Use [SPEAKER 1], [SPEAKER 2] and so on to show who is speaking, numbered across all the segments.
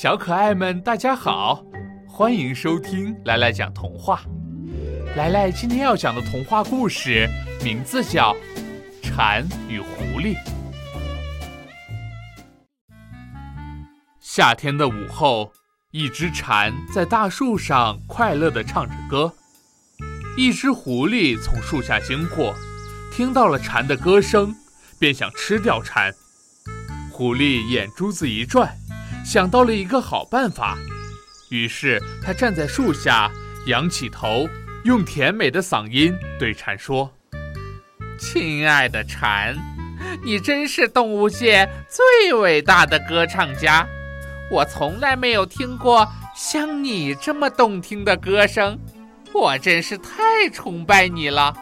[SPEAKER 1] 小可爱们，大家好，欢迎收听来来讲童话。来来今天要讲的童话故事名字叫《蝉与狐狸》。夏天的午后，一只蝉在大树上快乐的唱着歌。一只狐狸从树下经过，听到了蝉的歌声，便想吃掉蝉。狐狸眼珠子一转。想到了一个好办法，于是他站在树下，仰起头，用甜美的嗓音对蝉说：“
[SPEAKER 2] 亲爱的蝉，你真是动物界最伟大的歌唱家，我从来没有听过像你这么动听的歌声，我真是太崇拜你了。”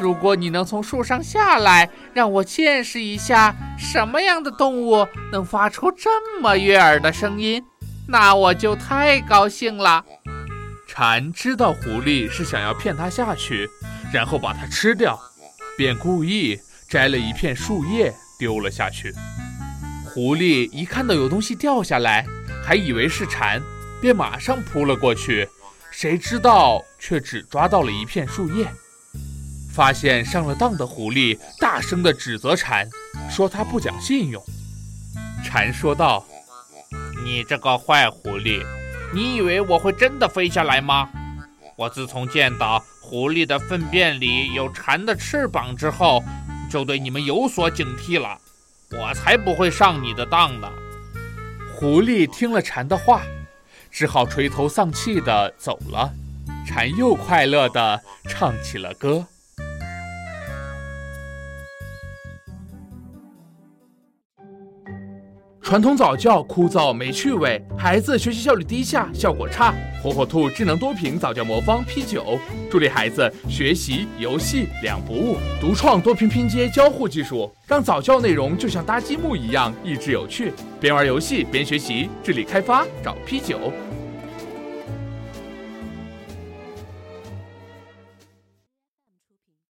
[SPEAKER 2] 如果你能从树上下来，让我见识一下什么样的动物能发出这么悦耳的声音，那我就太高兴了。
[SPEAKER 1] 蝉知道狐狸是想要骗它下去，然后把它吃掉，便故意摘了一片树叶丢了下去。狐狸一看到有东西掉下来，还以为是蝉，便马上扑了过去，谁知道却只抓到了一片树叶。发现上了当的狐狸大声地指责蝉，说他不讲信用。蝉说道：“
[SPEAKER 2] 你这个坏狐狸，你以为我会真的飞下来吗？我自从见到狐狸的粪便里有蝉的翅膀之后，就对你们有所警惕了。我才不会上你的当呢。”
[SPEAKER 1] 狐狸听了蝉的话，只好垂头丧气地走了。蝉又快乐地唱起了歌。传统早教枯燥没趣味，孩子学习效率低下，效果差。火火兔智能多屏早教魔方 P 九，助力孩子学习游戏两不误。独创多屏拼接交互技术，让早教内容就像搭积木一样益智有趣。边玩游戏边学习，智力开发找 P 九。